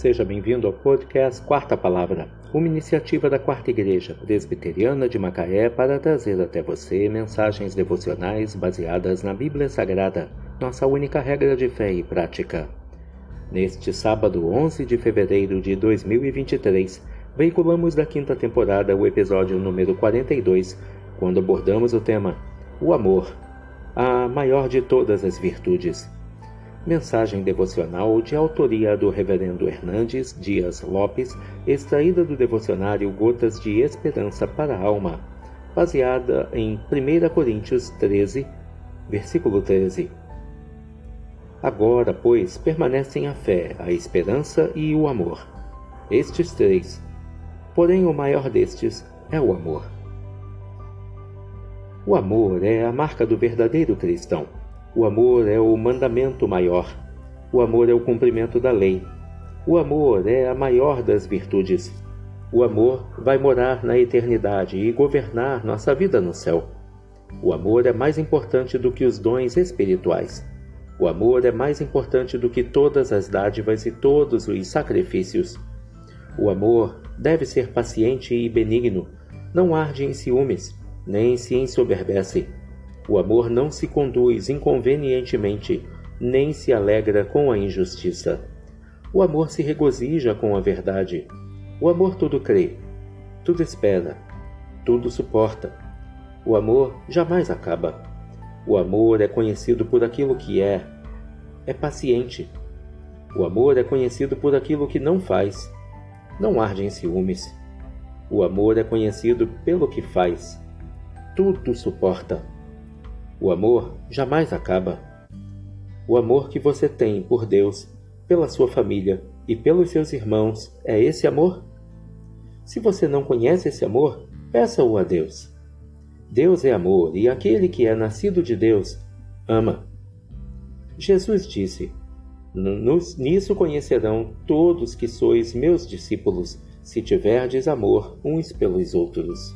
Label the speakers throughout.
Speaker 1: Seja bem-vindo ao podcast Quarta Palavra, uma iniciativa da Quarta Igreja Presbiteriana de Macaé para trazer até você mensagens devocionais baseadas na Bíblia Sagrada, nossa única regra de fé e prática. Neste sábado, 11 de fevereiro de 2023, veiculamos da quinta temporada o episódio número 42, quando abordamos o tema O Amor, a maior de todas as virtudes. Mensagem devocional de autoria do Reverendo Hernandes Dias Lopes, extraída do devocionário Gotas de Esperança para a Alma, baseada em 1 Coríntios 13, versículo 13. Agora, pois, permanecem a fé, a esperança e o amor. Estes três. Porém, o maior destes é o amor. O amor é a marca do verdadeiro cristão. O amor é o mandamento maior. O amor é o cumprimento da lei. O amor é a maior das virtudes. O amor vai morar na eternidade e governar nossa vida no céu. O amor é mais importante do que os dons espirituais. O amor é mais importante do que todas as dádivas e todos os sacrifícios. O amor deve ser paciente e benigno, não arde em ciúmes, nem se ensoberbece o amor não se conduz inconvenientemente, nem se alegra com a injustiça. O amor se regozija com a verdade. O amor tudo crê, tudo espera, tudo suporta. O amor jamais acaba. O amor é conhecido por aquilo que é, é paciente. O amor é conhecido por aquilo que não faz, não arde em ciúmes. O amor é conhecido pelo que faz, tudo suporta. O amor jamais acaba. O amor que você tem por Deus, pela sua família e pelos seus irmãos é esse amor? Se você não conhece esse amor, peça-o a Deus. Deus é amor e aquele que é nascido de Deus ama. Jesus disse: Nisso conhecerão todos que sois meus discípulos, se tiverdes amor uns pelos outros.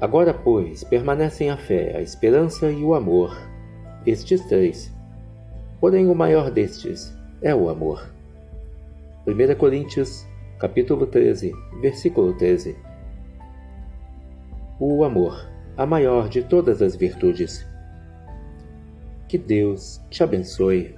Speaker 1: Agora, pois, permanecem a fé, a esperança e o amor, estes três. Porém, o maior destes é o amor. 1 Coríntios, capítulo 13, versículo 13. O amor, a maior de todas as virtudes. Que Deus te abençoe.